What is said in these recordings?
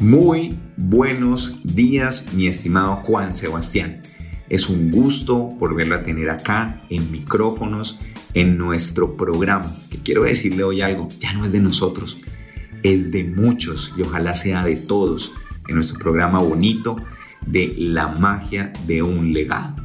Muy buenos días, mi estimado Juan Sebastián. Es un gusto volverlo a tener acá en micrófonos en nuestro programa. Que quiero decirle hoy algo, ya no es de nosotros, es de muchos y ojalá sea de todos en nuestro programa bonito de la magia de un legado.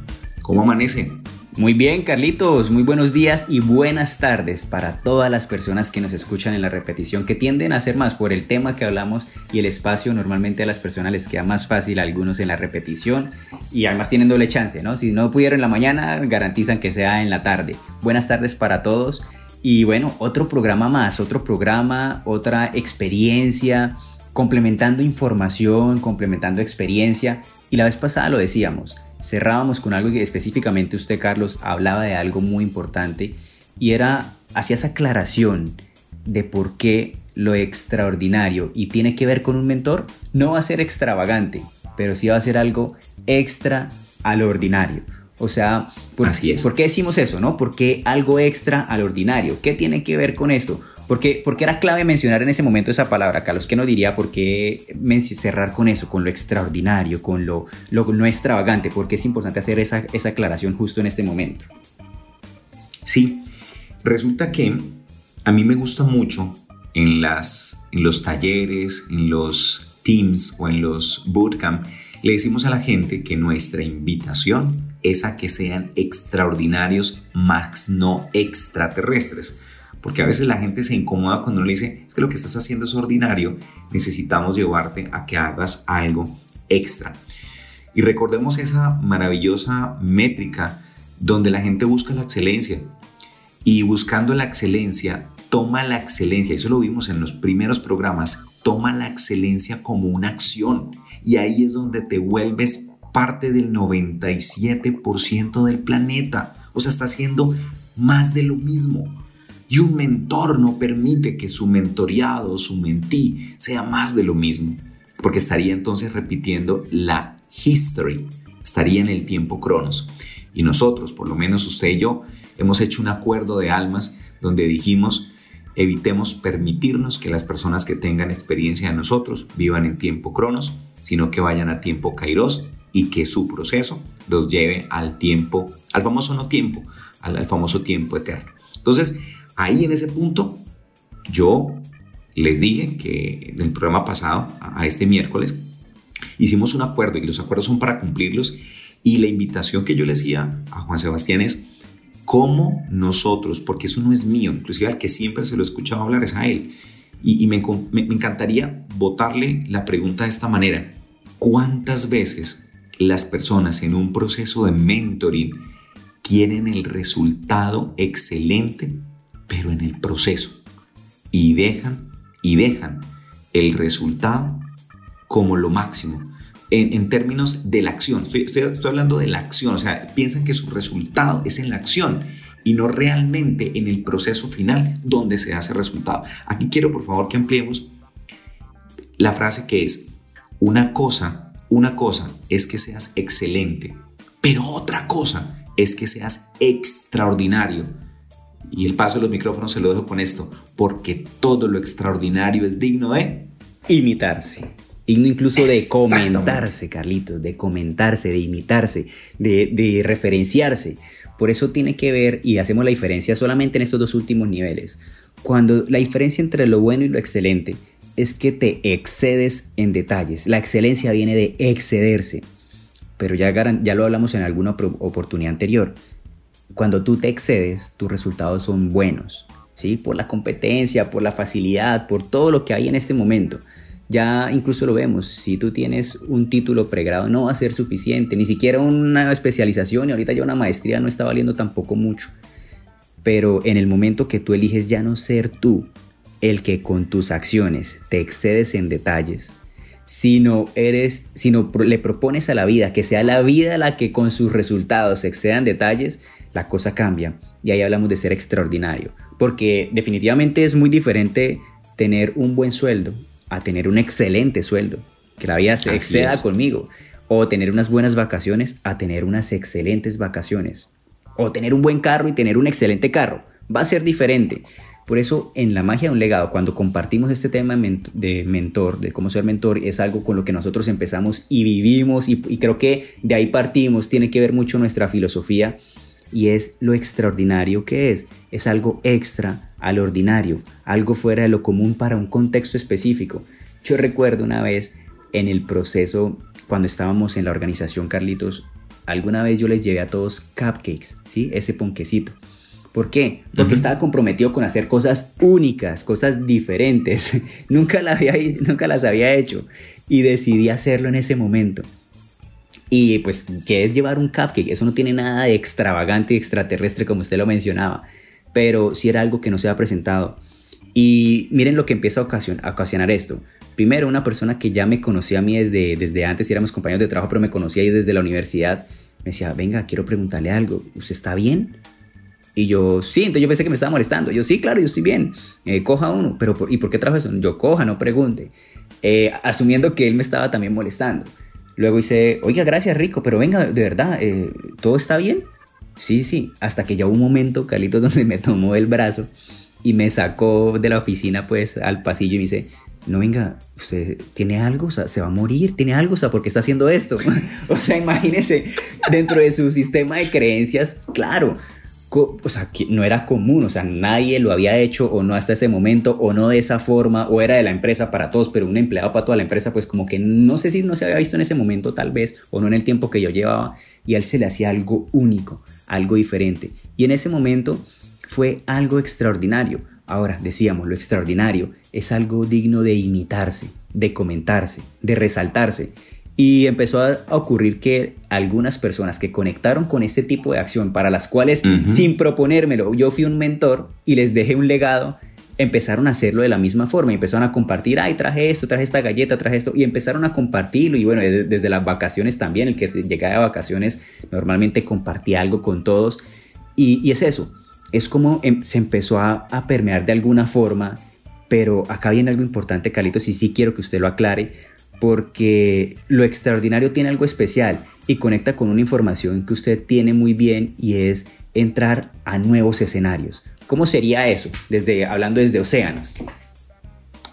¿Cómo amanece? Muy bien, Carlitos, muy buenos días y buenas tardes para todas las personas que nos escuchan en la repetición, que tienden a hacer más por el tema que hablamos y el espacio. Normalmente a las personas les queda más fácil, a algunos en la repetición y además tienen doble chance, ¿no? Si no pudieron en la mañana, garantizan que sea en la tarde. Buenas tardes para todos y bueno, otro programa más, otro programa, otra experiencia, complementando información, complementando experiencia. Y la vez pasada lo decíamos cerrábamos con algo que específicamente usted, Carlos, hablaba de algo muy importante y era, hacía esa aclaración de por qué lo extraordinario y tiene que ver con un mentor no va a ser extravagante, pero sí va a ser algo extra al ordinario. O sea, ¿por, Así es. ¿por qué decimos eso, no? ¿Por qué algo extra al ordinario? ¿Qué tiene que ver con esto? Porque, porque era clave mencionar en ese momento esa palabra, Carlos. ¿Qué no diría por qué cerrar con eso, con lo extraordinario, con lo, lo no extravagante? Porque es importante hacer esa, esa aclaración justo en este momento. Sí, resulta que a mí me gusta mucho en, las, en los talleres, en los teams o en los bootcamp, le decimos a la gente que nuestra invitación es a que sean extraordinarios, más no extraterrestres. Porque a veces la gente se incomoda cuando uno le dice, es que lo que estás haciendo es ordinario, necesitamos llevarte a que hagas algo extra. Y recordemos esa maravillosa métrica donde la gente busca la excelencia. Y buscando la excelencia, toma la excelencia, eso lo vimos en los primeros programas, toma la excelencia como una acción. Y ahí es donde te vuelves parte del 97% del planeta. O sea, está haciendo más de lo mismo. Y un mentor no permite que su mentoreado, su mentí, sea más de lo mismo, porque estaría entonces repitiendo la history, estaría en el tiempo cronos. Y nosotros, por lo menos usted y yo, hemos hecho un acuerdo de almas donde dijimos, evitemos permitirnos que las personas que tengan experiencia de nosotros vivan en tiempo cronos, sino que vayan a tiempo kairos y que su proceso los lleve al tiempo, al famoso no tiempo, al, al famoso tiempo eterno. Entonces, Ahí en ese punto, yo les dije que en el programa pasado, a este miércoles, hicimos un acuerdo y los acuerdos son para cumplirlos. Y la invitación que yo le hacía a Juan Sebastián es cómo nosotros, porque eso no es mío, inclusive al que siempre se lo he escuchado hablar es a él. Y, me, me encantaría botarle la pregunta de esta manera. ¿Cuántas veces las personas en un proceso de mentoring quieren el resultado excelente pero en el proceso. Y dejan, y dejan el resultado como lo máximo. En, términos de la acción, estoy, estoy, estoy hablando de la acción, o sea, piensan que su resultado es en la acción y no realmente en el proceso final donde se hace resultado. Aquí quiero por favor que ampliemos la frase que es, una cosa, una cosa es que seas excelente, pero otra cosa es que seas extraordinario. Y el paso de los micrófonos se lo dejo con esto, porque todo lo extraordinario es digno de imitarse. Digno incluso de comentarse, Carlitos, de comentarse, de imitarse, de, de referenciarse. Por eso tiene que ver, y hacemos la diferencia solamente en estos dos últimos niveles, cuando la diferencia entre lo bueno y lo excelente es que te excedes en detalles. La excelencia viene de excederse, pero ya, ya lo hablamos en alguna oportunidad anterior cuando tú te excedes, tus resultados son buenos, ¿sí? Por la competencia, por la facilidad, por todo lo que hay en este momento. Ya incluso lo vemos, si tú tienes un título pregrado no va a ser suficiente, ni siquiera una especialización y ahorita ya una maestría no está valiendo tampoco mucho. Pero en el momento que tú eliges ya no ser tú el que con tus acciones te excedes en detalles, sino eres, sino le propones a la vida que sea la vida la que con sus resultados excedan detalles, la cosa cambia. Y ahí hablamos de ser extraordinario. Porque definitivamente es muy diferente tener un buen sueldo a tener un excelente sueldo. Que la vida se exceda conmigo. O tener unas buenas vacaciones a tener unas excelentes vacaciones. O tener un buen carro y tener un excelente carro. Va a ser diferente. Por eso, en la magia de un legado, cuando compartimos este tema de mentor, de cómo ser mentor, es algo con lo que nosotros empezamos y vivimos y, y creo que de ahí partimos, tiene que ver mucho nuestra filosofía y es lo extraordinario que es. Es algo extra al ordinario, algo fuera de lo común para un contexto específico. Yo recuerdo una vez en el proceso, cuando estábamos en la organización Carlitos, alguna vez yo les llevé a todos cupcakes, ¿sí? Ese ponquecito. ¿Por qué? Porque estaba comprometido con hacer cosas únicas, cosas diferentes. nunca, había, nunca las había hecho y decidí hacerlo en ese momento. Y pues, ¿qué es llevar un cupcake? Eso no tiene nada de extravagante y extraterrestre como usted lo mencionaba, pero sí era algo que no se ha presentado. Y miren lo que empieza a, ocasionar esto. Primero, una persona que ya me conocía a mí desde, desde antes, éramos compañeros de trabajo, pero me conocía ahí desde la universidad, me decía, venga, quiero preguntarle algo, ¿usted está bien? Y yo, sí, entonces yo pensé que me estaba molestando. Yo, sí, claro, yo estoy bien. Eh, coja uno. Pero, ¿y por qué trajo eso? Yo, coja, no pregunte. Eh, asumiendo que él me estaba también molestando. Luego hice, oiga, gracias Rico, pero venga, de verdad, eh, ¿todo está bien? Sí, sí, hasta que ya hubo un momento, Carlitos, donde me tomó el brazo y me sacó de la oficina pues al pasillo y me dice, no venga, usted tiene algo, o sea, se va a morir, tiene algo, o sea, ¿por qué está haciendo esto? o sea, imagínese, dentro de su sistema de creencias, claro, o sea, que no era común, o sea, nadie lo había hecho o no hasta ese momento o no de esa forma o era de la empresa para todos, pero un empleado para toda la empresa, pues como que no sé si no se había visto en ese momento tal vez o no en el tiempo que yo llevaba y a él se le hacía algo único, algo diferente. Y en ese momento fue algo extraordinario. Ahora, decíamos, lo extraordinario es algo digno de imitarse, de comentarse, de resaltarse. Y empezó a ocurrir que algunas personas que conectaron con este tipo de acción, para las cuales sin proponérmelo, yo fui un mentor y les dejé un legado, empezaron a hacerlo de la misma forma. Y empezaron a compartir, ay, traje esto, traje esta galleta, traje esto, y empezaron a compartirlo. Y bueno, desde, las vacaciones también, el que llegaba de vacaciones normalmente compartía algo con todos. Y, es eso, es como em, se empezó a, a permear de alguna forma, pero acá viene algo importante, Carlitos, y sí quiero que usted lo aclare porque lo extraordinario tiene algo especial y conecta con una información que usted tiene muy bien y es entrar a nuevos escenarios. ¿Cómo sería eso? Desde hablando desde océanos.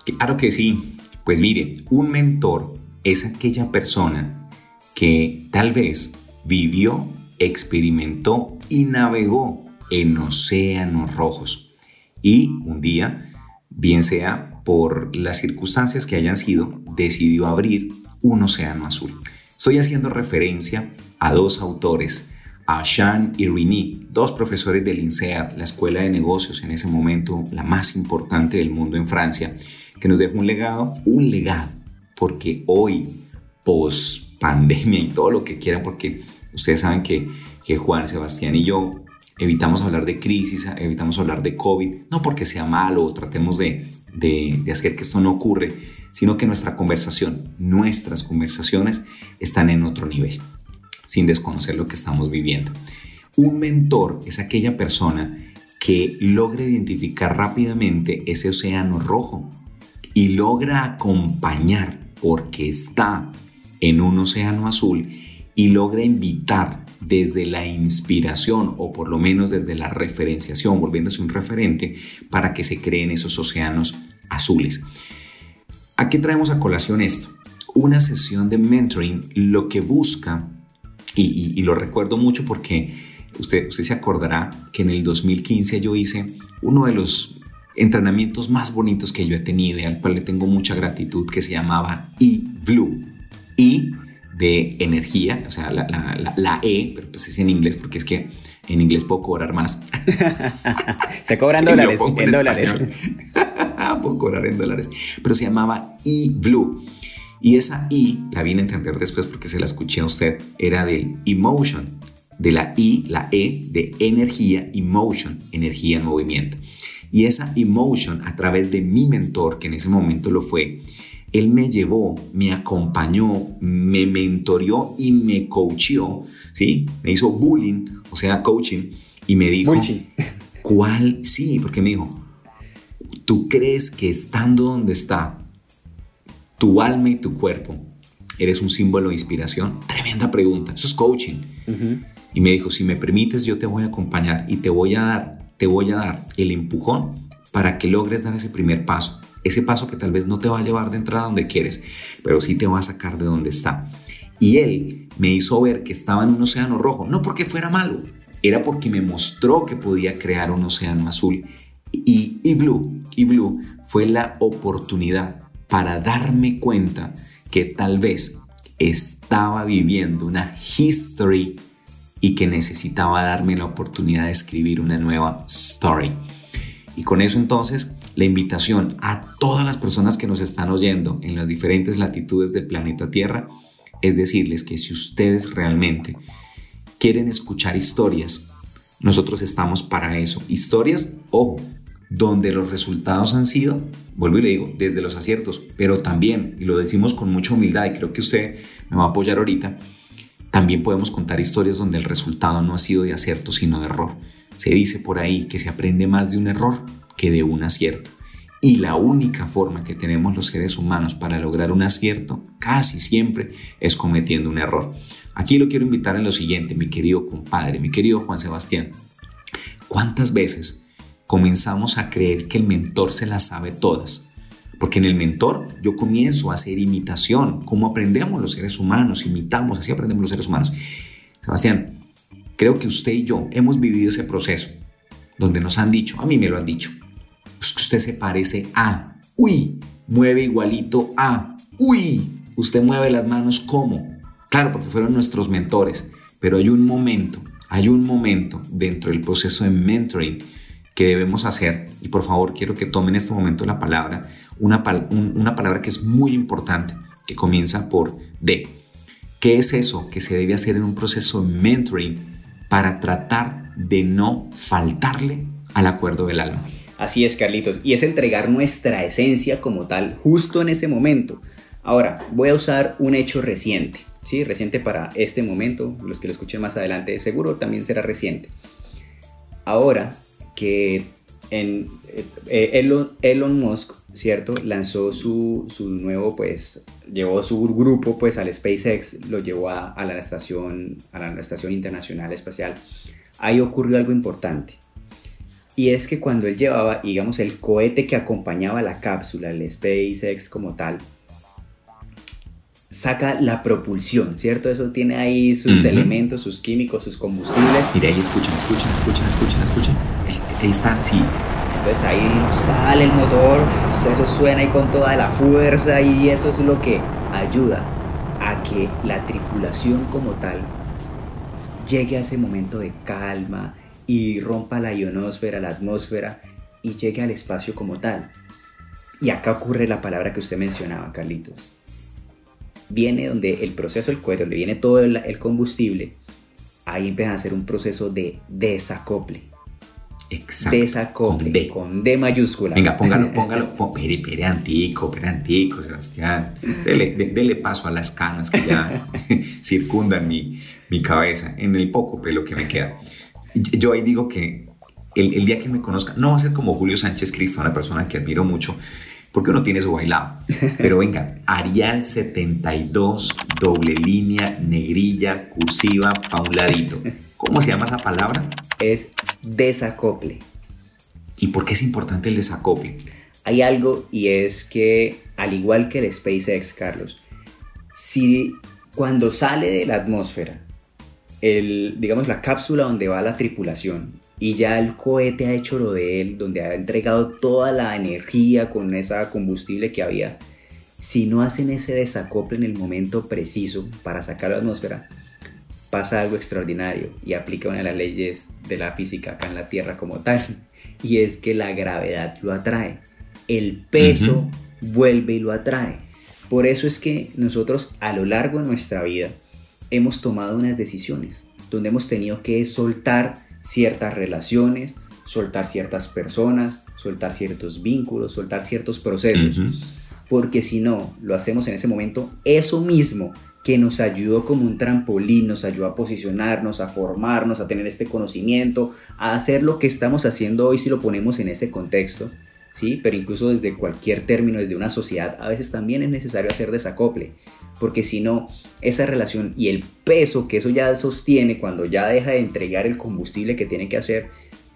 Claro que sí. Pues mire, un mentor es aquella persona que tal vez vivió, experimentó y navegó en océanos rojos. Y un día, bien sea por las circunstancias que hayan sido, decidió abrir un océano azul. Estoy haciendo referencia a dos autores, a Jean y Rini, dos profesores del INSEAD, la escuela de negocios en ese momento, la más importante del mundo en Francia, que nos dejó un legado, un legado, porque hoy, post pandemia y todo lo que quieran, porque ustedes saben que, que Juan, Sebastián y yo evitamos hablar de crisis, evitamos hablar de COVID, no porque sea malo o tratemos de, de, hacer que esto no ocurre, sino que nuestra conversación, nuestras conversaciones están en otro nivel, sin desconocer lo que estamos viviendo. Un mentor es aquella persona que logra identificar rápidamente ese océano rojo y logra acompañar porque está en un océano azul y logra invitar desde la inspiración o por lo menos desde la referenciación, volviéndose un referente para que se creen esos océanos azules. ¿A qué traemos a colación esto? Una sesión de mentoring lo que busca, y, lo recuerdo mucho porque usted, usted se acordará que en el 2015 yo hice uno de los entrenamientos más bonitos que yo he tenido y al cual le tengo mucha gratitud que se llamaba E-Blue. E de energía, o sea, la, E, pero pues es en inglés porque es que en inglés puedo cobrar más. se cobran dólares, en, dólares. puedo cobrar en dólares, pero se llamaba E-Blue. Y esa E, la vine a entender después porque se la escuché a usted, era del emotion, de la I, la E de energía, emotion, energía en movimiento. Y esa emotion, a través de mi mentor, que en ese momento lo fue, Él me llevó, me acompañó, me mentoreó y me coacheó, ¿sí? Me hizo bullying, o sea, coaching, y me dijo, ¿cuál? Sí, porque me dijo, ¿tú crees que estando donde está tu alma y tu cuerpo, eres un símbolo de inspiración? Tremenda pregunta, eso es coaching. Y me dijo, si me permites, yo te voy a acompañar y te voy a dar, te voy a dar el empujón para que logres dar ese primer paso. Ese paso que tal vez no te va a llevar de entrada donde quieres, pero sí te va a sacar de donde está. Y él me hizo ver que estaba en un océano rojo, no porque fuera malo, era porque me mostró que podía crear un océano azul. Y, y Blue, y Blue fue la oportunidad para darme cuenta que tal vez estaba viviendo una history y que necesitaba darme la oportunidad de escribir una nueva story. Y con eso entonces la invitación a todas las personas que nos están oyendo en las diferentes latitudes del planeta Tierra es decirles que si ustedes realmente quieren escuchar historias, nosotros estamos para eso. Historias, ojo, donde los resultados han sido, vuelvo y le digo, desde los aciertos, pero también, y lo decimos con mucha humildad, y creo que usted me va a apoyar ahorita, también podemos contar historias donde el resultado no ha sido de acierto, sino de error. Se dice por ahí que se aprende más de un error que de un acierto. Y la única forma que tenemos los seres humanos para lograr un acierto casi siempre es cometiendo un error. Aquí lo quiero invitar en lo siguiente, mi querido compadre, mi querido Juan Sebastián. ¿Cuántas veces comenzamos a creer que el mentor se las sabe todas? Porque en el mentor yo comienzo a hacer imitación, como aprendemos los seres humanos, imitamos, así aprendemos los seres humanos. Sebastián, creo que usted y yo hemos vivido ese proceso donde nos han dicho, a mí me lo han dicho, usted se parece a, uy, mueve igualito a, uy, usted mueve las manos como. Claro, porque fueron nuestros mentores, pero hay un momento, hay un momento dentro del proceso de mentoring que debemos hacer, y por favor quiero que tomen en este momento la palabra, una, una palabra que es muy importante, que comienza por D. ¿Qué es eso que se debe hacer en un proceso de mentoring para tratar de no faltarle al acuerdo del alma? Así es, Carlitos, y es entregar nuestra esencia como tal justo en ese momento. Ahora, voy a usar un hecho reciente, ¿sí? Reciente para este momento, los que lo escuchen más adelante seguro también será reciente. Ahora, que en, eh, Elon, Elon, Musk, ¿cierto? Lanzó su, su, nuevo, pues, llevó su grupo, pues, al SpaceX, lo llevó a, a, la estación, a la estación internacional espacial. Ahí ocurrió algo importante. Y es que cuando él llevaba, digamos, el cohete que acompañaba la cápsula, el SpaceX como tal, saca la propulsión, ¿cierto? Eso tiene ahí sus elementos, sus químicos, sus combustibles. Mira, ahí escuchan, escuchan, escuchan, escuchan, escuchan. Ahí están, sí. Entonces ahí sale el motor, eso suena ahí con toda la fuerza y eso es lo que ayuda a que la tripulación como tal llegue a ese momento de calma y rompa la ionosfera, la atmósfera y llegue al espacio como tal. Y acá ocurre la palabra que usted mencionaba, Carlitos viene donde el proceso del cohete, donde viene todo el, combustible, ahí empieza a hacer un proceso de desacople. Exacto. Desacople. Con D, mayúscula. Venga, póngalo, póngalo. pere, pere, antico, pere, antico, Sebastián. Dele, paso a las canas que ya circundan mi, mi, cabeza en el poco pelo que me queda. Yo ahí digo que el, el, día que me conozca, no va a ser como Julio Sánchez Cristo, una persona que admiro mucho, porque uno tiene su bailado. Pero venga, Arial 72, doble línea, negrilla, cursiva, pa' un ladito. ¿Cómo se llama esa palabra? Es desacople. ¿Y por qué es importante el desacople? Hay algo y es que, al igual que el SpaceX, Carlos, si cuando sale de la atmósfera, el, digamos la cápsula donde va la tripulación y ya el cohete ha hecho lo de él, donde ha entregado toda la energía con esa combustible que había, si no hacen ese desacople en el momento preciso para sacar la atmósfera, pasa algo extraordinario y aplica una de las leyes de la física acá en la Tierra como tal, y es que la gravedad lo atrae, el peso vuelve y lo atrae. Por eso es que nosotros a lo largo de nuestra vida hemos tomado unas decisiones donde hemos tenido que soltar ciertas relaciones, soltar ciertas personas, soltar ciertos vínculos, soltar ciertos procesos. porque si no lo hacemos en ese momento, eso mismo que nos ayudó como un trampolín, nos ayudó a posicionarnos, a formarnos, a tener este conocimiento, a hacer lo que estamos haciendo hoy si lo ponemos en ese contexto, ¿sí? Pero incluso desde cualquier término, desde una sociedad, a veces también es necesario hacer desacople, porque si no, esa relación y el peso que eso ya sostiene cuando ya deja de entregar el combustible que tiene que hacer,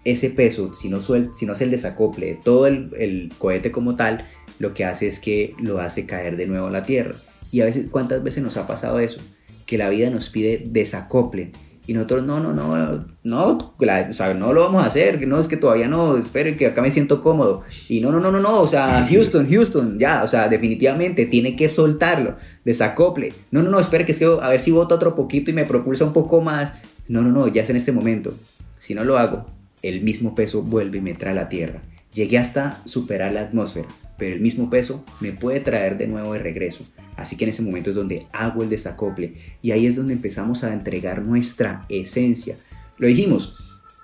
ese peso, si no, si no hace el desacople de todo el, el cohete como tal, lo que hace es que lo hace caer de nuevo a la Tierra. Y a veces, ¿cuántas veces nos ha pasado eso? Que la vida nos pide desacople. Y nosotros, no, no, no, no, o sea, no lo vamos a hacer, no es que todavía no, esperen que acá me siento cómodo. Y no, no, no, no, no, o sea, Houston, Houston, ya, o sea, definitivamente tiene que soltarlo, desacople. No, no, no, espere que es que a ver si voto otro poquito y me propulsa un poco más. No, no, no, ya es en este momento. Si no lo hago, el mismo peso vuelve y me trae a la Tierra. Llegué hasta superar la atmósfera, pero el mismo peso me puede traer de nuevo de regreso. Así que en ese momento es donde hago el desacople y ahí es donde empezamos a entregar nuestra esencia. Lo dijimos,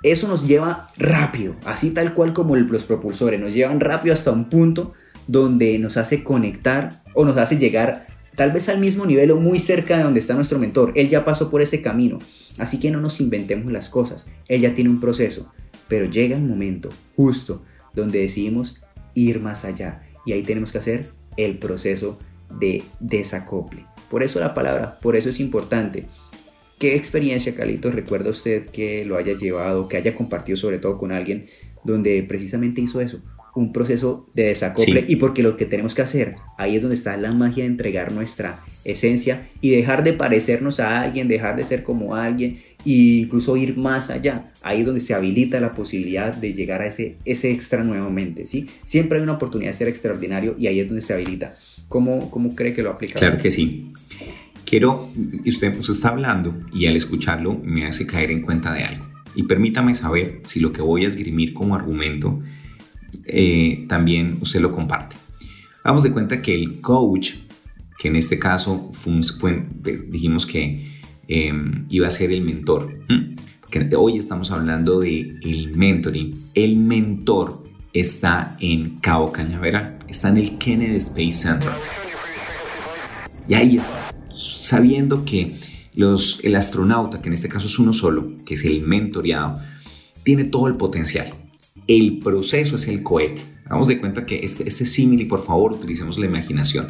eso nos lleva rápido, así tal cual como los propulsores, nos llevan rápido hasta un punto donde nos hace conectar o nos hace llegar tal vez al mismo nivel o muy cerca de donde está nuestro mentor. Él ya pasó por ese camino, así que no nos inventemos las cosas, él ya tiene un proceso, pero llega el momento justo donde decidimos ir más allá. Y ahí tenemos que hacer el proceso de desacople. Por eso la palabra, por eso es importante. ¿Qué experiencia, Calito, recuerda usted que lo haya llevado, que haya compartido sobre todo con alguien donde precisamente hizo eso? Un proceso de desacople y porque lo que tenemos que hacer, ahí es donde está la magia de entregar nuestra esencia y dejar de parecernos a alguien, dejar de ser como alguien e incluso ir más allá. Ahí es donde se habilita la posibilidad de llegar a ese, ese extra nuevamente, ¿sí? Siempre hay una oportunidad de ser extraordinario y ahí es donde se habilita. ¿Cómo, cómo cree que lo aplica? Claro que sí. Quiero, usted, usted está hablando y al escucharlo me hace caer en cuenta de algo. Y permítame saber si lo que voy a esgrimir como argumento eh, también usted lo comparte. Vamos de cuenta que el coach, que en este caso fue, dijimos que em, iba a ser el mentor, que hoy estamos hablando de el mentoring. El mentor está en Cabo Cañaveral, está en el Kennedy Space Center. Y ahí está, sabiendo que los, el astronauta, que en este caso es uno solo, que es el mentoreado, tiene todo el potencial el proceso es el cohete. Vamos de cuenta que este, este símil, y por favor, utilicemos la imaginación.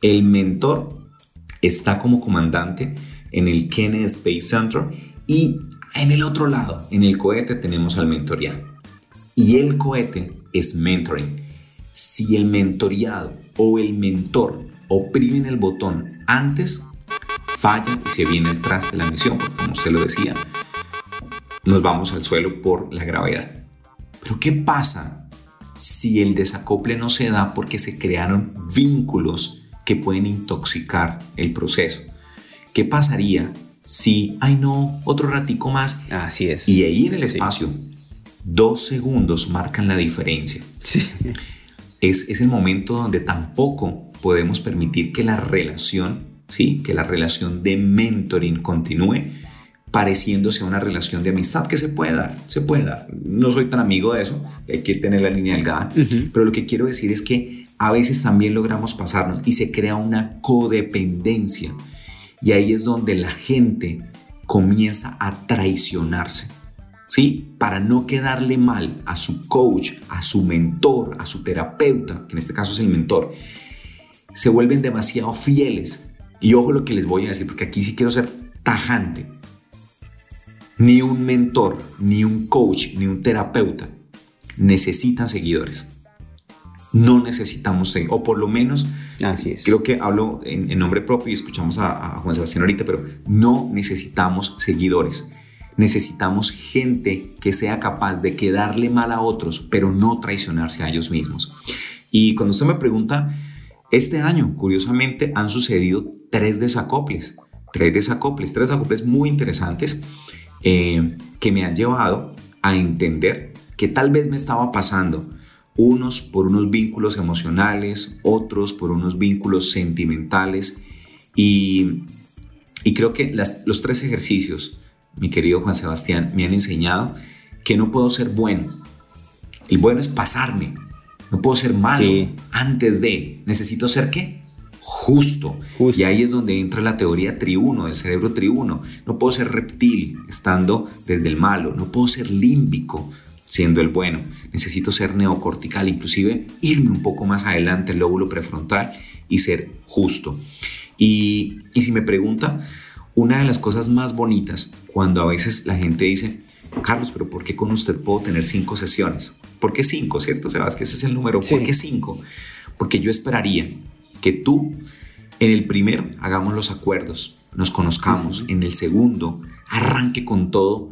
El mentor está como comandante en el Kennedy Space Center y en el otro lado, en el cohete, tenemos al mentoreado. Y el cohete es mentoring. Si el mentoreado o el mentor oprimen el botón antes, falla y se viene el traste de la misión, porque como usted lo decía, nos vamos al suelo por la gravedad. Pero ¿qué pasa si el desacople no se da porque se crearon vínculos que pueden intoxicar el proceso? ¿Qué pasaría si, ay no, otro ratico más? Así es. Y ahí en el espacio, dos segundos marcan la diferencia. Sí. Es, es el momento donde tampoco podemos permitir que la relación, ¿sí? que la relación de mentoring continúe pareciéndose a una relación de amistad que se puede dar, se puede dar. No soy tan amigo de eso, hay que tener la línea delgada, pero lo que quiero decir es que a veces también logramos pasarnos y se crea una codependencia y ahí es donde la gente comienza a traicionarse. ¿Sí? Para no quedarle mal a su coach, a su mentor, a su terapeuta, que en este caso es el mentor, se vuelven demasiado fieles. Y ojo lo que les voy a decir, porque aquí sí quiero ser tajante ni un mentor, ni un coach, ni un terapeuta necesitan seguidores. No necesitamos seguidores, o por lo menos, Así es. creo que hablo en, nombre propio y escuchamos a, Juan Sebastián ahorita, pero no necesitamos seguidores. Necesitamos gente que sea capaz de quedarle mal a otros, pero no traicionarse a ellos mismos. Y cuando usted me pregunta, este año, curiosamente, han sucedido tres desacoples. Tres desacoples, tres desacoples muy interesantes eh, que me han llevado a entender que tal vez me estaba pasando unos por unos vínculos emocionales, otros por unos vínculos sentimentales y, y creo que los tres ejercicios, mi querido Juan Sebastián, me han enseñado que no puedo ser bueno. El bueno es pasarme, No puedo ser malo antes de. Necesito ser qué? Justo. Y ahí es donde entra la teoría triuno, del cerebro triuno. No puedo ser reptil estando desde el malo. No puedo ser límbico siendo el bueno. Necesito ser neocortical, inclusive irme un poco más adelante el lóbulo prefrontal y ser justo. Y, y si me pregunta, una de las cosas más bonitas cuando a veces la gente dice, Carlos, pero ¿por qué con usted puedo tener cinco sesiones? ¿Por qué cinco, cierto, Sebas? Que ese es el número. ¿Por qué cinco? Porque yo esperaría que tú en el primero hagamos los acuerdos, nos conozcamos. En el segundo, arranque con todo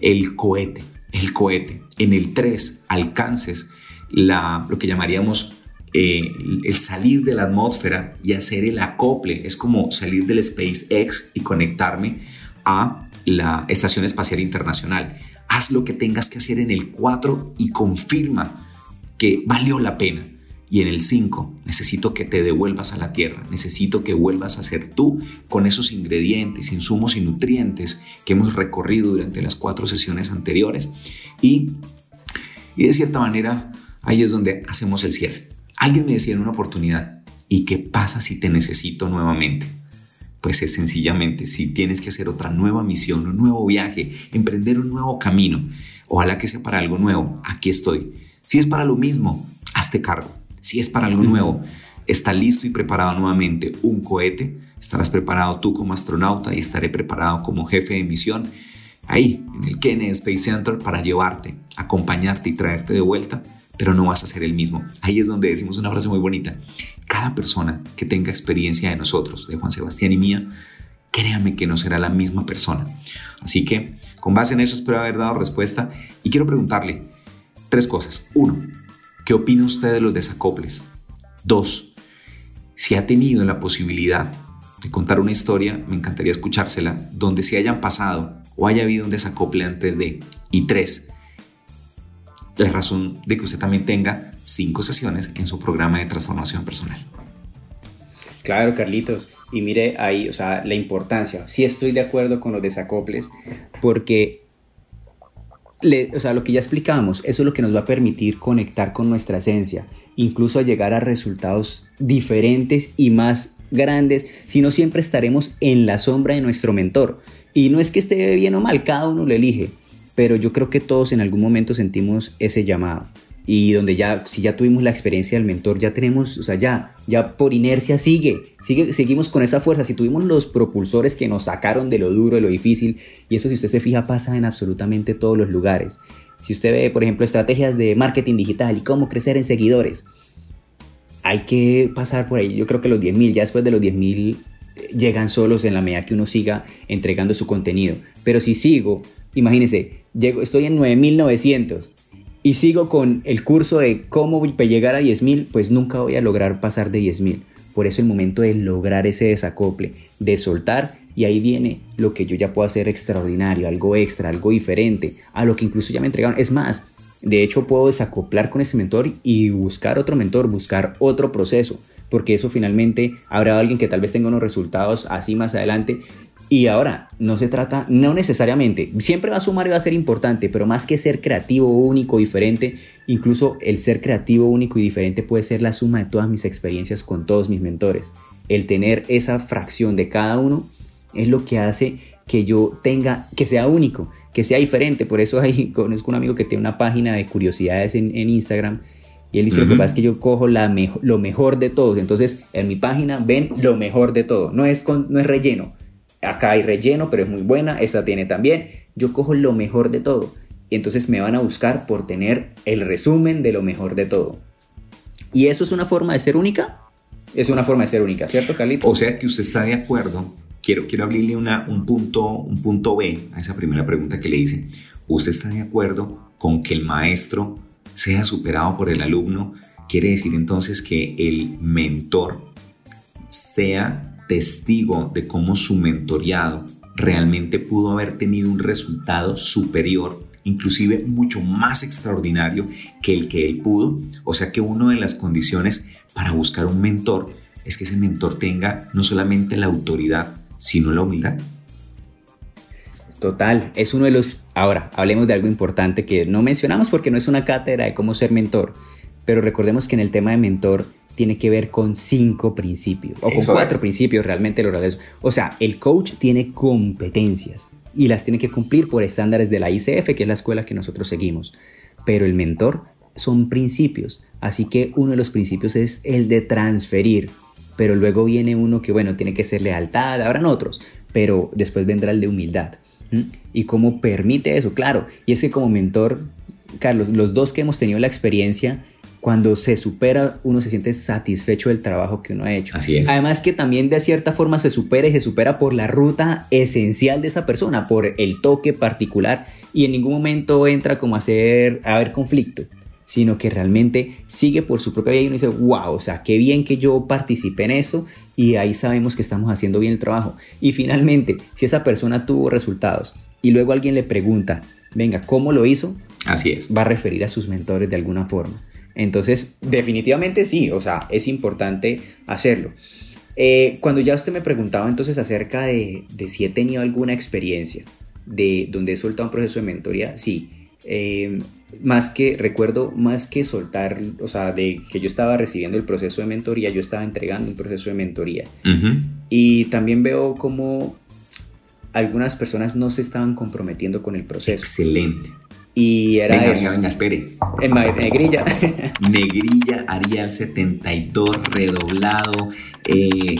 el cohete, el cohete. En el tres, alcances la, lo que llamaríamos eh, el salir de la atmósfera y hacer el acople. Es como salir del SpaceX y conectarme a la Estación Espacial Internacional. Haz lo que tengas que hacer en el 4 y confirma que valió la pena. Y en el 5, necesito que te devuelvas a la tierra, necesito que vuelvas a ser tú con esos ingredientes, insumos y nutrientes que hemos recorrido durante las cuatro sesiones anteriores. Y, y de cierta manera, ahí es donde hacemos el cierre. Alguien me decía en una oportunidad, ¿y qué pasa si te necesito nuevamente? Pues es sencillamente si tienes que hacer otra nueva misión, un nuevo viaje, emprender un nuevo camino, ojalá que sea para algo nuevo, aquí estoy. Si es para lo mismo, hazte cargo. Si es para algo nuevo, está listo y preparado nuevamente un cohete, estarás preparado tú como astronauta y estaré preparado como jefe de misión ahí en el Kennedy Space Center para llevarte, acompañarte y traerte de vuelta, pero no vas a ser el mismo. Ahí es donde decimos una frase muy bonita cada persona que tenga experiencia de nosotros, de Juan Sebastián y mía, créame que no será la misma persona. Así que, con base en eso, espero haber dado respuesta y quiero preguntarle tres cosas. Uno, ¿qué opina usted de los desacoples? Dos, si ha tenido la posibilidad de contar una historia, me encantaría escuchársela, donde se hayan pasado o haya habido un desacople antes de. Y tres, la razón de que usted también tenga cinco sesiones en su programa de transformación personal. Claro, Carlitos. Y mire ahí, o sea, la importancia. Sí estoy de acuerdo con los desacoples, porque, o sea, lo que ya explicamos, eso es lo que nos va a permitir conectar con nuestra esencia, incluso llegar a resultados diferentes y más grandes, si no siempre estaremos en la sombra de nuestro mentor. Y no es que esté bien o mal, cada uno lo elige, pero yo creo que todos en algún momento sentimos ese llamado y donde ya, si ya tuvimos la experiencia del mentor, ya tenemos, o sea, ya, ya por inercia sigue, sigue, seguimos con esa fuerza. Si tuvimos los propulsores que nos sacaron de lo duro, de lo difícil, y eso si usted se fija pasa en absolutamente todos los lugares. Si usted ve, por ejemplo, estrategias de marketing digital y cómo crecer en seguidores, hay que pasar por ahí. Yo creo que los 10.000, ya después de los 10.000 eh, llegan solos en la medida que uno siga entregando su contenido. Pero si sigo, imagínense, llego, estoy en 9.900 y sigo con el curso de cómo llegar a 10.000, pues nunca voy a lograr pasar de 10.000. Por eso el momento de lograr ese desacople, de soltar, y ahí viene lo que yo ya puedo hacer extraordinario, algo extra, algo diferente, a lo que incluso ya me entregaron. Es más, de hecho puedo desacoplar con ese mentor y buscar otro mentor, buscar otro proceso, porque eso finalmente habrá alguien que tal vez tenga unos resultados así más adelante y ahora, no se trata, no necesariamente, siempre va a sumar y va a ser importante, pero más que ser creativo, único, diferente, incluso el ser creativo, único y diferente puede ser la suma de todas mis experiencias con todos mis mentores. El tener esa fracción de cada uno es lo que hace que yo tenga, que sea único, que sea diferente. Por eso ahí conozco un amigo que tiene una página de curiosidades en, Instagram y él dice, lo que pasa es que yo cojo la lo mejor de todos. Entonces, en mi página ven lo mejor de todo. No es, no es relleno acá hay relleno, pero es muy buena, esta tiene también. Yo cojo lo mejor de todo. Y entonces me van a buscar por tener el resumen de lo mejor de todo. ¿Y eso es una forma de ser única? Es una forma de ser única, ¿cierto, Carlito? O sea que usted está de acuerdo. Quiero, quiero abrirle una, un, punto, un punto B a esa primera pregunta que le hice. ¿Usted está de acuerdo con que el maestro sea superado por el alumno? Quiere decir entonces que el mentor sea testigo de cómo su mentoreado realmente pudo haber tenido un resultado superior, inclusive mucho más extraordinario que el que él pudo. O sea que una de las condiciones para buscar un mentor es que ese mentor tenga no solamente la autoridad, sino la humildad. Total, es uno de los... Ahora, hablemos de algo importante que no mencionamos porque no es una cátedra de cómo ser mentor, pero recordemos que en el tema de mentor tiene que ver con cinco principios o con cuatro principios realmente lo reales. O sea, el coach tiene competencias y las tiene que cumplir por estándares de la ICF, que es la escuela que nosotros seguimos. Pero el mentor son principios, así que uno de los principios es el de transferir, pero luego viene uno que, bueno, tiene que ser lealtad, habrán otros, pero después vendrá el de humildad. ¿Y cómo permite eso? Claro, y es que como mentor, Carlos, los dos que hemos tenido la experiencia, cuando se supera, uno se siente satisfecho del trabajo que uno ha hecho. Así es. Además que también de cierta forma se supera y se supera por la ruta esencial de esa persona, por el toque particular y en ningún momento entra como a hacer, a haber conflicto sino que realmente sigue por su propia vida y uno dice, wow, o sea, qué bien que yo participé en eso y ahí sabemos que estamos haciendo bien el trabajo. Y finalmente, si esa persona tuvo resultados y luego alguien le pregunta, venga, ¿cómo lo hizo? Así es. Va a referir a sus mentores de alguna forma. Entonces, definitivamente sí, o sea, es importante hacerlo. Eh, cuando ya usted me preguntaba entonces acerca de, de si he tenido alguna experiencia de donde he soltado un proceso de mentoría, sí. Eh, más que, recuerdo, más que soltar, o sea, de que yo estaba recibiendo el proceso de mentoría, yo estaba entregando un proceso de mentoría. Y también veo como algunas personas no se estaban comprometiendo con el proceso. Excelente. Y era venga, eso. venga, espere. En negrilla. negrilla, Arial 72, redoblado, eh,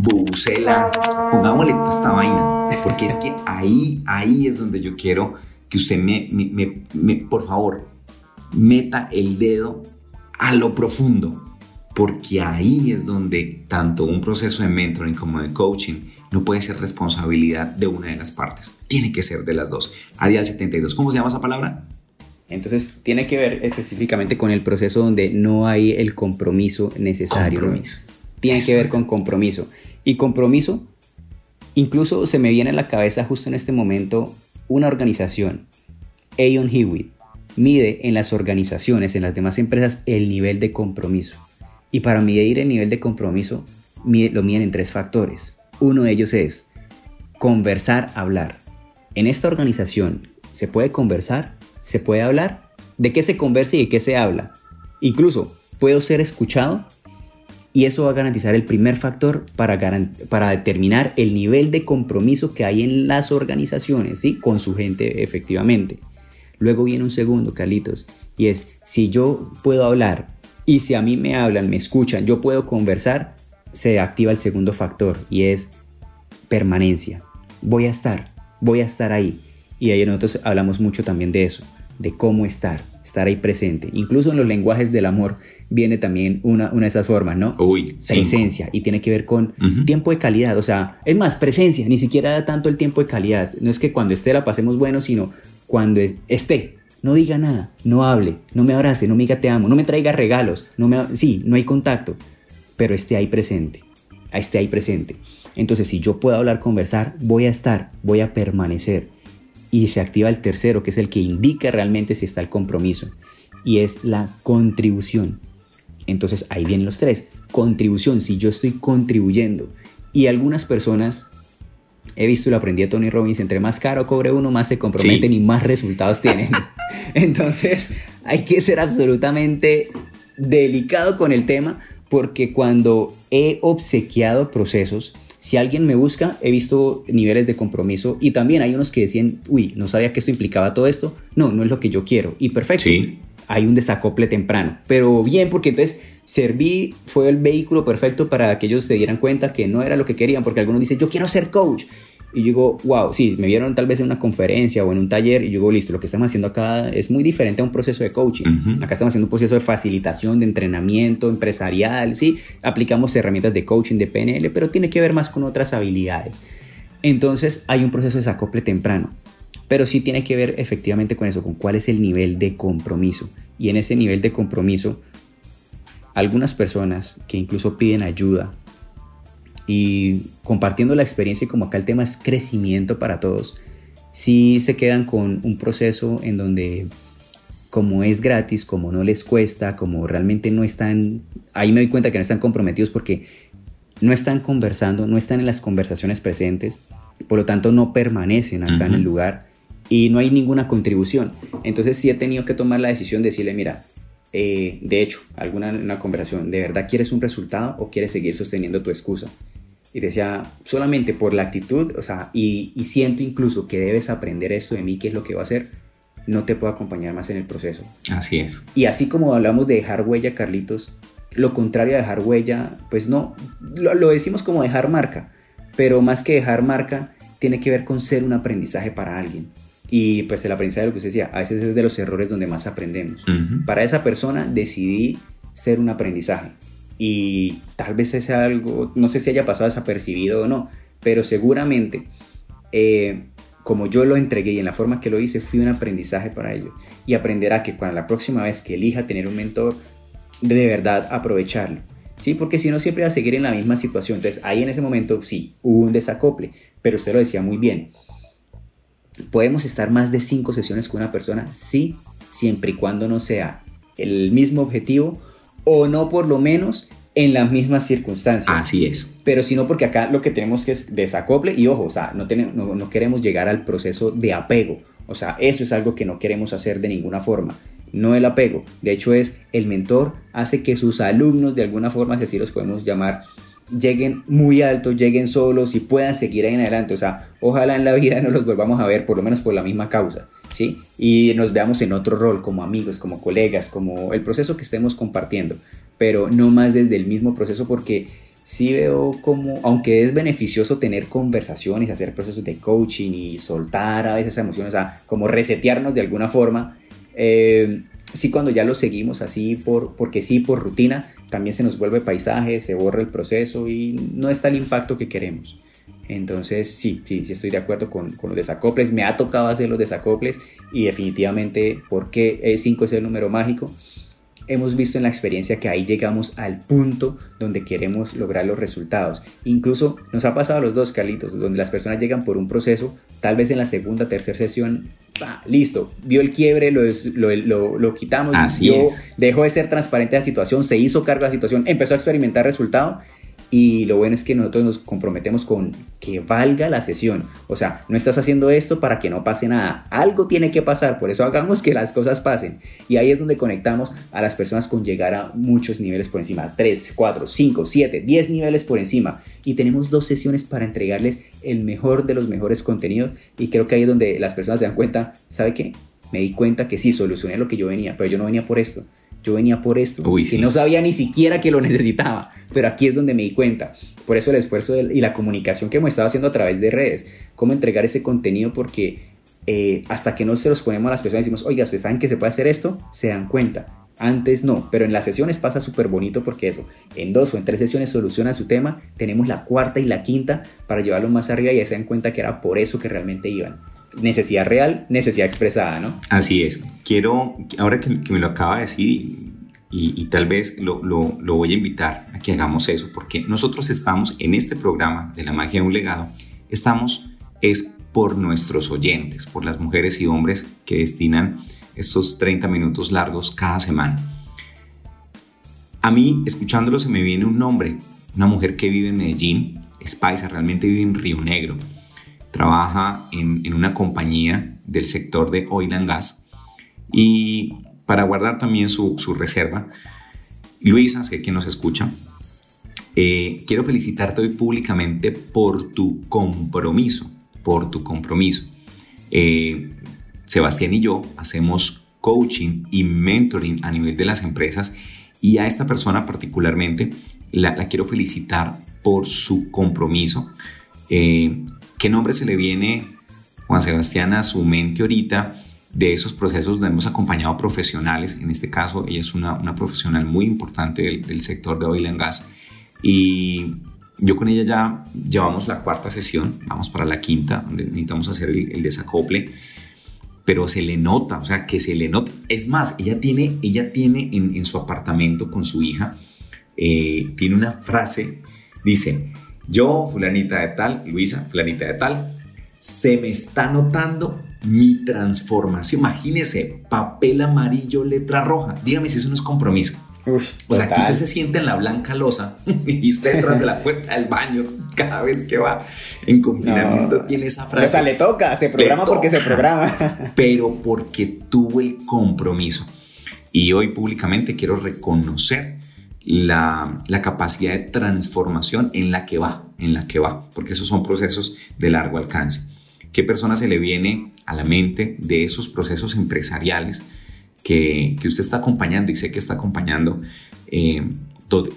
bubucela. Pongámosle esta vaina. Porque es que ahí, ahí es donde yo quiero que usted me, me, por favor, meta el dedo a lo profundo, porque ahí es donde tanto un proceso de mentoring como de coaching no puede ser responsabilidad de una de las partes, tiene que ser de las dos. Arial 72, ¿cómo se llama esa palabra? Entonces tiene que ver específicamente con el proceso donde no hay el compromiso necesario. Compromiso. Tiene que ver con compromiso. Y compromiso, incluso se me viene a la cabeza justo en este momento una organización, Aon Hewitt, mide en las organizaciones, en las demás empresas, el nivel de compromiso. Y para medir el nivel de compromiso, lo miden en tres factores. Uno de ellos es conversar, hablar. En esta organización, ¿se puede conversar? ¿Se puede hablar? ¿De qué se conversa y de qué se habla? Incluso, ¿puedo ser escuchado? y eso va a garantizar el primer factor para, determinar el nivel de compromiso que hay en las organizaciones, ¿sí? Con su gente efectivamente. Luego viene un segundo, Carlitos, y es, si yo puedo hablar y si a mí me hablan, me escuchan, yo puedo conversar, se activa el segundo factor y es permanencia. Voy a estar, voy a estar ahí. Y ahí nosotros hablamos mucho también de eso, de cómo estar estar ahí presente. Incluso en los lenguajes del amor viene también una, una de esas formas, ¿no? Uy, presencia y tiene que ver con tiempo de calidad, o sea, es más, presencia, ni siquiera da tanto el tiempo de calidad. No es que cuando esté la pasemos bueno, sino cuando esté. No diga nada, no hable, no me abrace, no me diga te amo, no me traiga regalos, no me, sí, no hay contacto, pero esté ahí presente, esté ahí presente. Entonces, si yo puedo hablar, conversar, voy a estar, voy a permanecer y se activa el tercero, que es el que indica realmente si está el compromiso, y es la contribución. Entonces ahí vienen los tres. Contribución, si yo estoy contribuyendo. Y algunas personas, he visto y lo aprendí a Tony Robbins, entre más caro cobre uno, más se comprometen y más resultados tienen. Entonces hay que ser absolutamente delicado con el tema porque cuando he obsequiado procesos, si alguien me busca, he visto niveles de compromiso y también hay unos que decían, uy, no sabía que esto implicaba todo esto. No, no es lo que yo quiero. Y perfecto. Hay un desacople temprano. Pero bien, porque entonces serví, fue el vehículo perfecto para que ellos se dieran cuenta que no era lo que querían, porque algunos dicen, yo quiero ser coach. Y yo digo, wow, sí, me vieron tal vez en una conferencia o en un taller y yo digo, listo, lo que estamos haciendo acá es muy diferente a un proceso de coaching. Acá estamos haciendo un proceso de facilitación, de entrenamiento empresarial, sí, aplicamos herramientas de coaching, de PNL, pero tiene que ver más con otras habilidades. Entonces hay un proceso de desacople temprano, pero sí tiene que ver efectivamente con eso, con cuál es el nivel de compromiso. Y en ese nivel de compromiso, algunas personas que incluso piden ayuda y compartiendo la experiencia y como acá el tema es crecimiento para todos, si se quedan con un proceso en donde como es gratis, como no les cuesta, como realmente no están, ahí me doy cuenta que no están comprometidos porque no están conversando, no están en las conversaciones presentes, por lo tanto no permanecen acá en el lugar y no hay ninguna contribución. Entonces sí he tenido que tomar la decisión de decirle, mira, eh, de hecho, alguna una conversación, ¿de verdad quieres un resultado o quieres seguir sosteniendo tu excusa? Y decía, solamente por la actitud, o sea, y, y siento incluso que debes aprender esto de mí, qué es lo que va a hacer, no te puedo acompañar más en el proceso. Así es. Y así como hablamos de dejar huella, Carlitos, lo contrario a dejar huella, pues no, lo, lo, decimos como dejar marca, pero más que dejar marca, tiene que ver con ser un aprendizaje para alguien. Y pues el aprendizaje de lo que usted decía, a veces es de los errores donde más aprendemos. Uh -huh. Para esa persona decidí ser un aprendizaje. Y tal vez ese algo, no sé si haya pasado desapercibido o no, pero seguramente eh, como yo lo entregué y en la forma que lo hice, fui un aprendizaje para ellos. Y aprenderá que cuando la próxima vez que elija tener un mentor, de verdad aprovecharlo. ¿Sí? Porque si no, siempre va a seguir en la misma situación. Entonces, ahí en ese momento, sí, hubo un desacople. Pero usted lo decía muy bien. ¿Podemos estar más de cinco sesiones con una persona? Sí, siempre y cuando no sea el mismo objetivo o no por lo menos en las mismas circunstancias. Así es. Pero sino porque acá lo que tenemos que es desacople y ojo, o sea, no, tenemos, no, no queremos llegar al proceso de apego. O sea, eso es algo que no queremos hacer de ninguna forma. No el apego. De hecho es el mentor hace que sus alumnos de alguna forma, si así los podemos llamar, lleguen muy alto, lleguen solos y puedan seguir ahí en adelante. O sea, ojalá en la vida no los volvamos a ver por lo menos por la misma causa. ¿Sí? Y nos veamos en otro rol, como amigos, como colegas, como el proceso que estemos compartiendo pero no más desde el mismo proceso porque sí veo como, aunque es beneficioso tener conversaciones, hacer procesos de coaching y soltar a veces emociones, o sea, como resetearnos de alguna forma, eh, sí cuando ya lo seguimos así por, porque sí, por rutina, también se nos vuelve paisaje, se borra el proceso y no está el impacto que queremos. Entonces, sí, sí, sí estoy de acuerdo con, con, los desacoples. Me ha tocado hacer los desacoples y definitivamente, porque 5 es el número mágico? Hemos visto en la experiencia que ahí llegamos al punto donde queremos lograr los resultados. Incluso nos ha pasado a los dos, Carlitos, donde las personas llegan por un proceso, tal vez en la segunda, tercera sesión, bah, listo, vio el quiebre, lo, lo, lo, lo quitamos, Así dejó de ser transparente la situación, se hizo cargo de la situación, empezó a experimentar resultado y lo bueno es que nosotros nos comprometemos con que valga la sesión. O sea, no estás haciendo esto para que no pase nada. Algo tiene que pasar, por eso hagamos que las cosas pasen. Y ahí es donde conectamos a las personas con llegar a muchos niveles por encima. 3, 4, 5, 7, 10 niveles por encima. Y tenemos dos sesiones para entregarles el mejor de los mejores contenidos. Y creo que ahí es donde las personas se dan cuenta, ¿sabe qué? Me di cuenta que sí, solucioné lo que yo venía, pero yo no venía por esto yo venía por esto Uy, sí. no sabía ni siquiera que lo necesitaba, pero aquí es donde me di cuenta. Por eso el esfuerzo y la comunicación que hemos estado haciendo a través de redes, cómo entregar ese contenido, porque eh, hasta que no se los ponemos a las personas y decimos, oiga, ¿ustedes saben que se puede hacer esto? Se dan cuenta. Antes no, pero en las sesiones pasa súper bonito porque eso, en dos o en tres sesiones soluciona su tema, tenemos la cuarta y la quinta para llevarlo más arriba y ya se dan cuenta que era por eso que realmente iban necesidad real, necesidad expresada, ¿no? Así es. Quiero, ahora que, que me lo acaba de decir, y, y, tal vez lo, lo, lo, voy a invitar a que hagamos eso, porque nosotros estamos en este programa de la magia de un legado, estamos es por nuestros oyentes, por las mujeres y hombres que destinan estos 30 minutos largos cada semana. A mí, escuchándolo, se me viene un nombre, una mujer que vive en Medellín, es paisa, realmente vive en Río Negro trabaja en, una compañía del sector de oil and gas y para guardar también su, reserva, Luisa, sé que nos escucha, eh, quiero felicitarte hoy públicamente por tu compromiso, por tu compromiso. Eh, Sebastián y yo hacemos coaching y mentoring a nivel de las empresas y a esta persona particularmente la, la quiero felicitar por su compromiso. Eh, ¿Qué nombre se le viene, Juan Sebastián, a su mente ahorita de esos procesos donde hemos acompañado profesionales? En este caso, ella es una, una profesional muy importante del, del, sector de oil and gas. Y yo con ella ya llevamos la cuarta sesión, vamos para la quinta, donde necesitamos hacer el, desacople. Pero se le nota, o sea, que se le nota. Es más, ella tiene, ella tiene en, en su apartamento con su hija, eh, tiene una frase, dice, yo, fulanita de tal, Luisa, fulanita de tal, se me está notando mi transformación. Imagínese, papel amarillo, letra roja. Dígame si eso no es compromiso. Uf, o sea, que usted se siente en la blanca losa y usted detrás de la puerta del baño cada vez que va en confinamiento no. tiene esa frase. O sea, le toca, se programa porque toca, se programa. pero porque tuvo el compromiso. Y hoy públicamente quiero reconocer la, capacidad de transformación en la que va, en la que va, porque esos son procesos de largo alcance. ¿Qué persona se le viene a la mente de esos procesos empresariales que, que usted está acompañando y sé que está acompañando? Eh,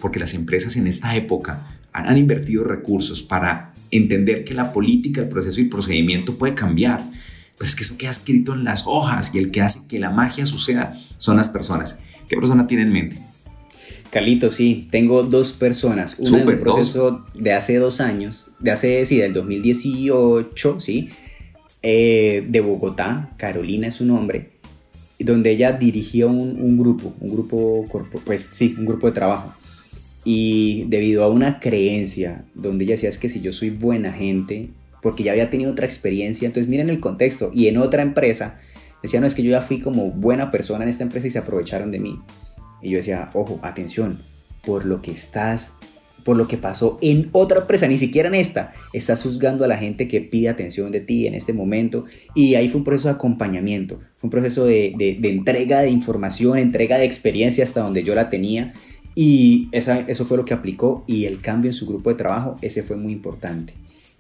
porque las empresas en esta época han, han invertido recursos para entender que la política, el proceso y el procedimiento puede cambiar. Pero es que eso queda escrito en las hojas y el que hace que la magia suceda son las personas. ¿Qué persona tiene en mente? Carlito, sí, tengo dos personas. Una en un proceso de hace dos años, de hace, sí, del 2018, sí, eh, de Bogotá, Carolina es su nombre, donde ella dirigió un, grupo, un grupo, pues sí, un grupo de trabajo. Y debido a una creencia donde ella decía es que si yo soy buena gente, porque ya había tenido otra experiencia, entonces miren el contexto, y en otra empresa, decía, no, es que yo ya fui como buena persona en esta empresa y se aprovecharon de mí. Y yo decía, ojo, atención, por lo que estás, por lo que pasó en otra empresa, ni siquiera en esta, estás juzgando a la gente que pide atención de ti en este momento. Y ahí fue un proceso de acompañamiento, fue un proceso de, de, entrega de información, entrega de experiencia hasta donde yo la tenía. Y esa, eso fue lo que aplicó y el cambio en su grupo de trabajo, ese fue muy importante.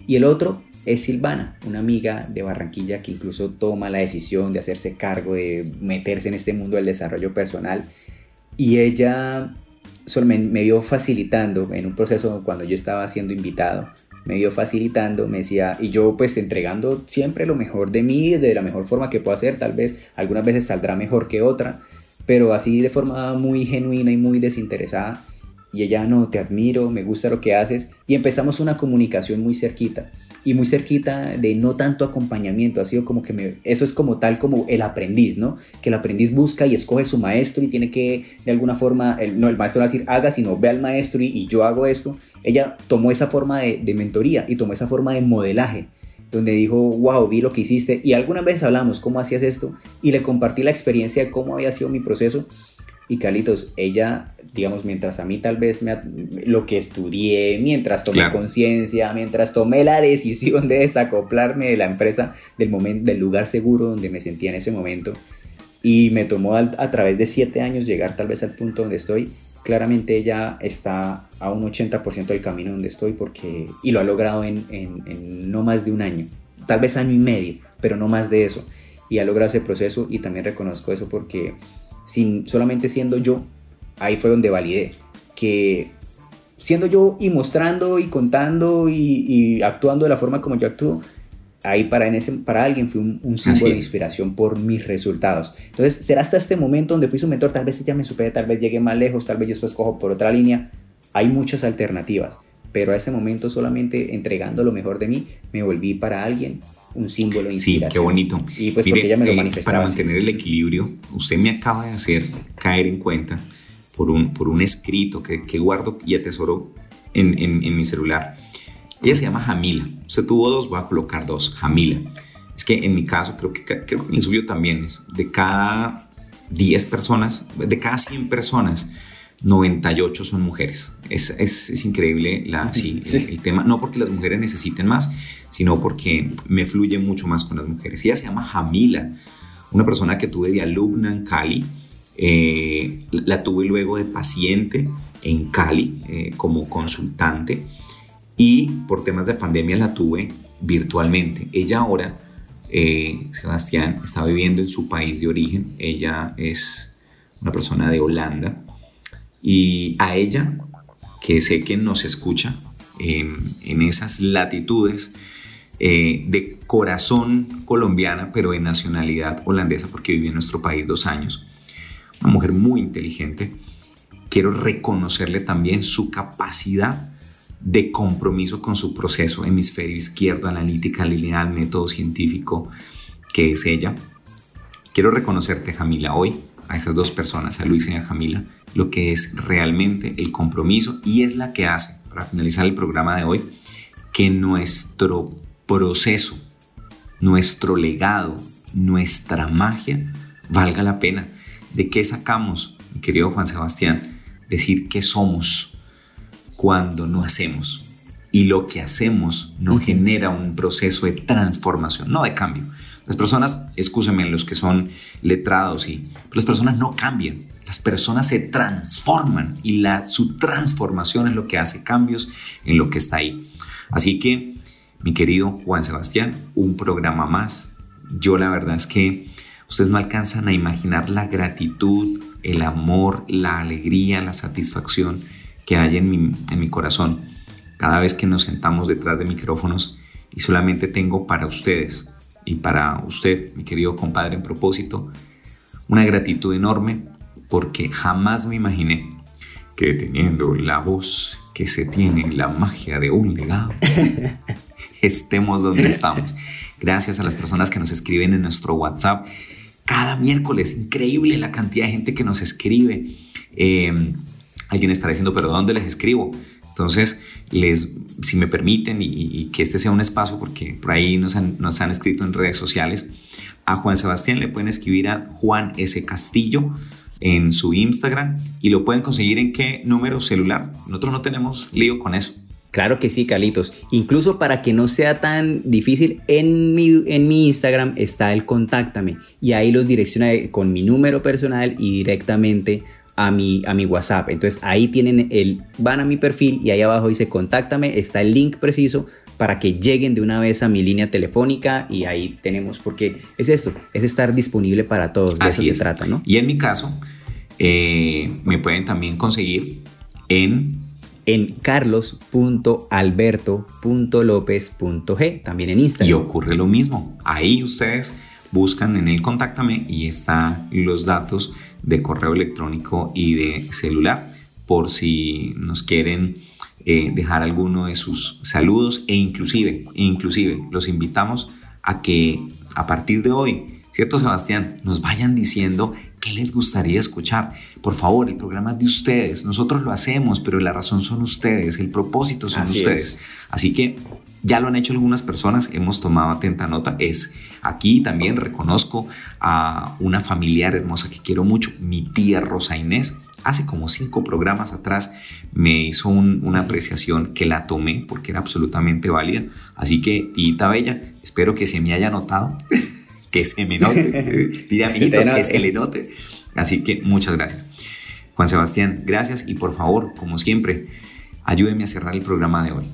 Y el otro es Silvana, una amiga de Barranquilla que incluso toma la decisión de hacerse cargo de meterse en este mundo del desarrollo personal y ella solo me, vio facilitando en un proceso cuando yo estaba siendo invitado, me vio facilitando, me decía, y yo pues entregando siempre lo mejor de mí, de la mejor forma que puedo hacer, tal vez algunas veces saldrá mejor que otra, pero así de forma muy genuina y muy desinteresada. Y ella, no, te admiro, me gusta lo que haces. Y empezamos una comunicación muy cerquita y muy cerquita de no tanto acompañamiento, ha sido como que eso es como tal como el aprendiz, ¿no? Que el aprendiz busca y escoge su maestro y tiene que de alguna forma, el, no el maestro va a decir haga, sino ve al maestro y, yo hago esto. Ella tomó esa forma de, de, mentoría y tomó esa forma de modelaje, donde dijo, wow, vi lo que hiciste y algunas veces hablamos cómo hacías esto y le compartí la experiencia de cómo había sido mi proceso y Calitos, ella, digamos, mientras a mí tal vez me, lo que estudié, mientras tomé conciencia, mientras tomé la decisión de desacoplarme de la empresa, del, momento, del lugar seguro donde me sentía en ese momento, y me tomó a, través de siete años llegar tal vez al punto donde estoy, claramente ella está a un 80% del camino donde estoy porque, y lo ha logrado en, en no más de un año, tal vez año y medio, pero no más de eso, y ha logrado ese proceso y también reconozco eso porque sin solamente siendo yo, ahí fue donde validé que siendo yo y mostrando y contando y, actuando de la forma como yo actúo, ahí para, en ese, para alguien fue un, símbolo de inspiración por mis resultados. Entonces, será hasta este momento donde fui su mentor, tal vez ya me superé, tal vez llegué más lejos, tal vez después cojo por otra línea. Hay muchas alternativas, pero a ese momento solamente entregando lo mejor de mí, me volví para alguien un símbolo de. Sí, qué bonito. Y pues porque ella me lo eh, Para mantener el equilibrio, usted me acaba de hacer caer en cuenta por un, por un escrito que, que guardo y atesoro en, en, en, mi celular. Ella se llama Jamila. Usted tuvo dos, voy a colocar dos. Jamila. Es que en mi caso, creo que, creo que en el suyo también es de cada 10 personas, de cada 100 personas, 98 son mujeres. Es, es, es increíble la, sí, El, tema, no porque las mujeres necesiten más, sino porque me fluye mucho más con las mujeres. Ella se llama Jamila, una persona que tuve de alumna en Cali, eh, la tuve luego de paciente en Cali eh, como consultante y por temas de pandemia la tuve virtualmente. Ella ahora, eh, Sebastián, está viviendo en su país de origen, ella es una persona de Holanda y a ella, que sé que nos escucha en, esas latitudes eh, de corazón colombiana, pero de nacionalidad holandesa, porque vivió en nuestro país dos años, una mujer muy inteligente, quiero reconocerle también su capacidad de compromiso con su proceso hemisferio izquierdo, analítica, lineal, método científico, que es ella. Quiero reconocerte, Jamila, hoy a esas dos personas, a Luisa y a Jamila, lo que es realmente el compromiso y es la que hace, para finalizar el programa de hoy, que nuestro proceso, nuestro legado, nuestra magia valga la pena. ¿De qué sacamos, mi querido Juan Sebastián? Decir que somos cuando no hacemos. Y lo que hacemos no genera un proceso de transformación, no de cambio. Las personas, escúsenme, los que son letrados, y, las personas no cambian. Las personas se transforman y la, su transformación es lo que hace cambios en lo que está ahí. Así que, mi querido Juan Sebastián, un programa más. Yo la verdad es que ustedes no alcanzan a imaginar la gratitud, el amor, la alegría, la satisfacción que hay en mi, en mi corazón cada vez que nos sentamos detrás de micrófonos y solamente tengo para ustedes y para usted, mi querido compadre en propósito, una gratitud enorme porque jamás me imaginé que teniendo la voz que se tiene, la magia de un legado, estemos donde estamos. Gracias a las personas que nos escriben en nuestro WhatsApp. Cada miércoles, increíble la cantidad de gente que nos escribe. Eh, alguien estará diciendo, pero ¿dónde les escribo? Entonces, les, si me permiten y, que este sea un espacio, porque por ahí nos han, nos han escrito en redes sociales, a Juan Sebastián le pueden escribir a Juan S. Castillo en su Instagram y lo pueden conseguir en qué número celular. Nosotros no tenemos lío con eso. Claro que sí, Calitos. Incluso para que no sea tan difícil, en mi, en mi Instagram está el contáctame y ahí los direcciona con mi número personal y directamente a mi, a mi WhatsApp. Entonces ahí tienen el, van a mi perfil y ahí abajo dice contáctame, está el link preciso para que lleguen de una vez a mi línea telefónica y ahí tenemos, porque es esto, es estar disponible para todos, de eso se trata, ¿no? Y en mi caso, eh, me pueden también conseguir en... En carlos.alberto.lopez.g, también en Instagram. Y ocurre lo mismo, ahí ustedes buscan en el contáctame y están los datos de correo electrónico y de celular por si nos quieren eh, dejar alguno de sus saludos e inclusive, inclusive los invitamos a que a partir de hoy, ¿cierto Sebastián? Nos vayan diciendo qué les gustaría escuchar. Por favor, el programa es de ustedes, nosotros lo hacemos, pero la razón son ustedes, el propósito son ustedes. Así que ya lo han hecho algunas personas, hemos tomado atenta nota. Es aquí también reconozco a una familiar hermosa que quiero mucho, mi tía Rosa Inés. Hace como cinco programas atrás me hizo una apreciación que la tomé porque era absolutamente válida. Así que, tita bella, espero que se me haya notado, que se me note, diría amiguito, que le note. Así que muchas gracias. Juan Sebastián, gracias y por favor, como siempre, ayúdeme a cerrar el programa de hoy.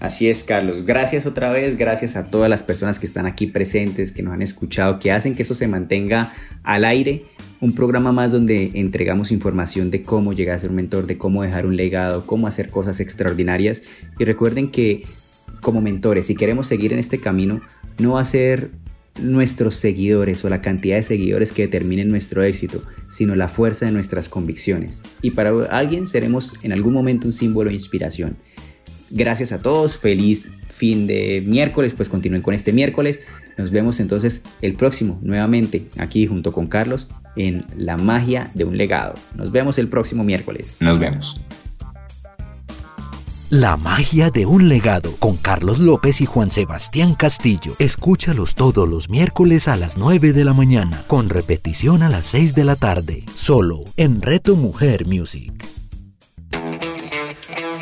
Así es, Carlos. Gracias otra vez, gracias a todas las personas que están aquí presentes, que nos han escuchado, que hacen que eso se mantenga al aire. Un programa más donde entregamos información de cómo llegar a ser un mentor, de cómo dejar un legado, cómo hacer cosas extraordinarias. Y recuerden que como mentores, si queremos seguir en este camino, no va a ser nuestros seguidores o la cantidad de seguidores que determinen nuestro éxito, sino la fuerza de nuestras convicciones. Y para alguien seremos en algún momento un símbolo de inspiración. Gracias a todos, feliz fin de miércoles, pues continúen con este miércoles. Nos vemos entonces el próximo, nuevamente, aquí junto con Carlos, en La magia de un legado. Nos vemos el próximo miércoles. Nos vemos. La magia de un legado con Carlos López y Juan Sebastián Castillo. Escúchalos todos los miércoles a las 9 de la mañana, con repetición a las 6 de la tarde, solo en Reto Mujer Music.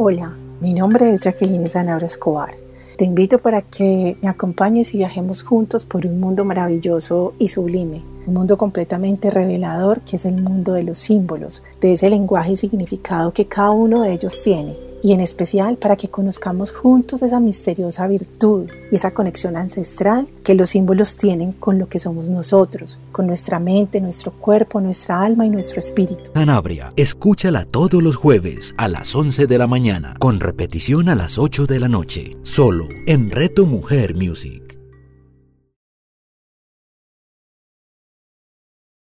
Hola, mi nombre es Jacqueline Zanabra Escobar. Te invito para que me acompañes y viajemos juntos por un mundo maravilloso y sublime, un mundo completamente revelador que es el mundo de los símbolos, de ese lenguaje y significado que cada uno de ellos tiene y en especial para que conozcamos juntos esa misteriosa virtud y esa conexión ancestral que los símbolos tienen con lo que somos nosotros, con nuestra mente, nuestro cuerpo, nuestra alma y nuestro espíritu. Sanabria, escúchala todos los jueves a las 11 de la mañana, con repetición a las 8 de la noche, solo en Reto Mujer Music.